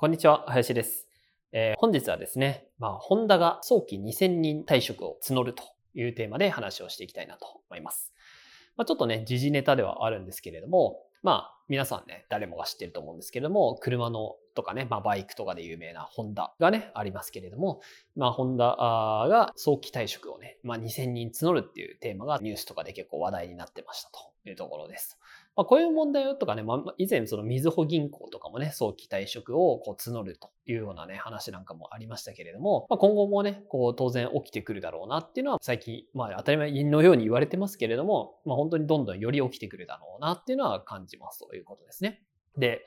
こんにちは林です、えー本日はですね、まあ、ホンダが早期2000人退職を募るというテーマで話をしていきたいなと思います。まあ、ちょっとね、時事ネタではあるんですけれども、まあ、皆さんね、誰もが知ってると思うんですけれども、車のとかね、まあ、バイクとかで有名なホンダがね、ありますけれども、まあ、ホンダが早期退職をね、まあ、2000人募るっていうテーマがニュースとかで結構話題になってましたというところです。まあ、こういう問題とかね、まあ、以前そのみずほ銀行とかもね、早期退職をこう募るというようなね、話なんかもありましたけれども、まあ、今後もね、こう当然起きてくるだろうなっていうのは最近、まあ当たり前のように言われてますけれども、まあ本当にどんどんより起きてくるだろうなっていうのは感じますということですね。で、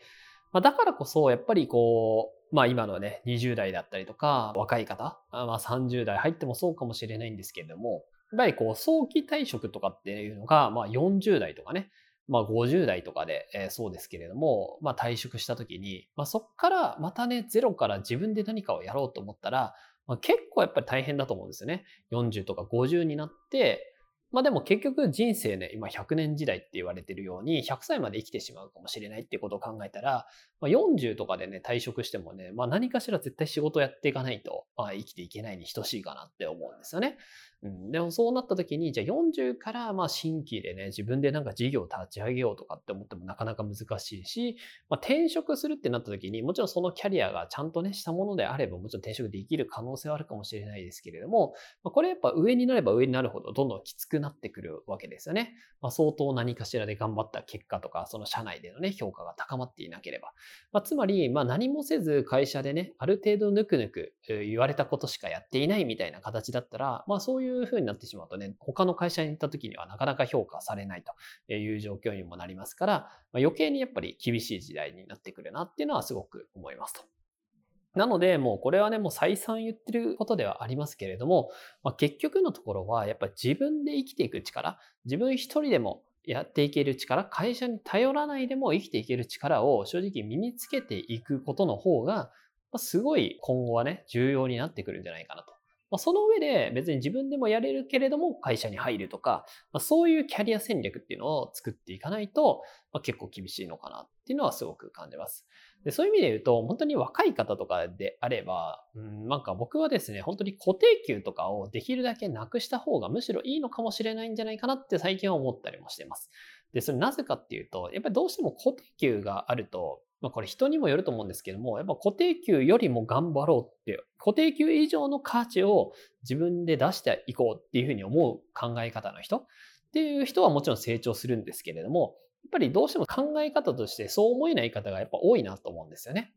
まあ、だからこそやっぱりこう、まあ今のね、20代だったりとか、若い方、まあ30代入ってもそうかもしれないんですけれども、やっぱりこう早期退職とかっていうのが、まあ40代とかね、まあ50代とかで、えーそうですけれども、まあ退職した時に、まあそこからまたね、ゼロから自分で何かをやろうと思ったら、まあ、結構やっぱり大変だと思うんですよね。40とか50になって、まあでも結局人生ね、今100年時代って言われてるように、100歳まで生きてしまうかもしれないっていうことを考えたら、まあ、40とかでね、退職してもね、まあ何かしら絶対仕事やっていかないと、まあ生きていけないに等しいかなって思うんですよね。うん、でもそうなった時に、じゃあ40からまあ新規でね、自分でなんか事業を立ち上げようとかって思ってもなかなか難しいし、まあ、転職するってなった時に、もちろんそのキャリアがちゃんとね、したものであれば、もちろん転職できる可能性はあるかもしれないですけれども、まあ、これやっぱ上になれば上になるほどどんどんきつくなってくるわけですよね。まあ、相当何かしらで頑張った結果とか、その社内でのね、評価が高まっていなければ。まあ、つまり、まあ、何もせず会社でね、ある程度ぬくぬく言われたことしかやっていないみたいな形だったら、まあ、そういう風になってしまうとね、他の会社に行った時にはなかなか評価されないという状況にもなりますから、まあ、余計にやっぱり厳しい時代になってくるなっていうのはすごく思いますと。なので、もうこれはね、もう再三言ってることではありますけれども、まあ、結局のところは、やっぱ自分で生きていく力、自分一人でもやっていける力、会社に頼らないでも生きていける力を正直身につけていくことの方が、すごい今後はね、重要になってくるんじゃないかなと。まあ、その上で別に自分でもやれるけれども会社に入るとか、まあ、そういうキャリア戦略っていうのを作っていかないと、まあ、結構厳しいのかなっていうのはすごく感じます。でそういう意味で言うと、本当に若い方とかであれば、うん、なんか僕はですね、本当に固定給とかをできるだけなくした方がむしろいいのかもしれないんじゃないかなって最近は思ったりもしてます。で、それなぜかっていうと、やっぱりどうしても固定給があると、まあこれ人にもよると思うんですけども、やっぱ固定給よりも頑張ろうっていう、固定給以上の価値を自分で出していこうっていうふうに思う考え方の人っていう人はもちろん成長するんですけれども、やっぱりどうしても考え方としてそう思えない方がやっぱ多いなと思うんですよね。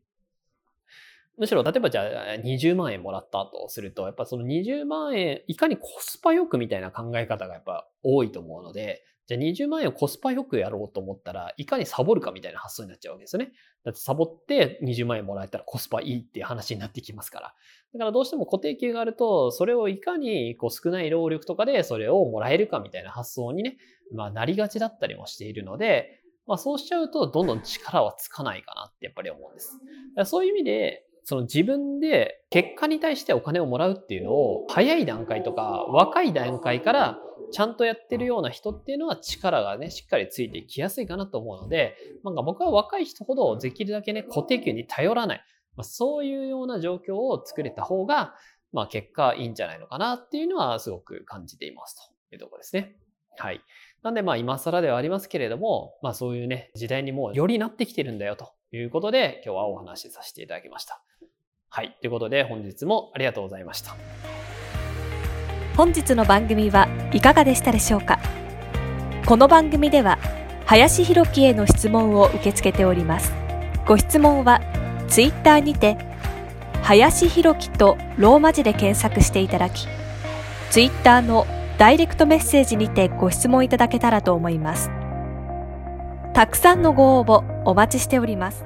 むしろ、例えばじゃあ20万円もらったとすると、やっぱその20万円、いかにコスパよくみたいな考え方がやっぱ多いと思うので、じゃあ20万円をコスパよくやろうと思ったら、いかにサボるかみたいな発想になっちゃうわけですよね。だってサボって20万円もらえたらコスパいいっていう話になってきますから。だからどうしても固定給があると、それをいかにこう少ない労力とかでそれをもらえるかみたいな発想にね、まあなりがちだったりもしているので、まあそうしちゃうとどんどん力はつかないかなってやっぱり思うんです。そういう意味で、その自分で結果に対してお金をもらうっていうのを早い段階とか若い段階からちゃんとやってるような人っていうのは力がね、しっかりついてきやすいかなと思うので、なんか僕は若い人ほどできるだけね、固定給に頼らない。まあ、そういうような状況を作れた方が、まあ結果いいんじゃないのかなっていうのはすごく感じていますというところですね。はい。なんでまあ今更ではありますけれども、まあそういうね、時代にもうよりなってきてるんだよということで、今日はお話しさせていただきました。はい。ということで本日もありがとうございました。本日の番組はいかがでしたでしょうか？この番組では林博樹への質問を受け付けておりますご質問はツイッターにて林博樹とローマ字で検索していただきツイッターのダイレクトメッセージにてご質問いただけたらと思いますたくさんのご応募お待ちしております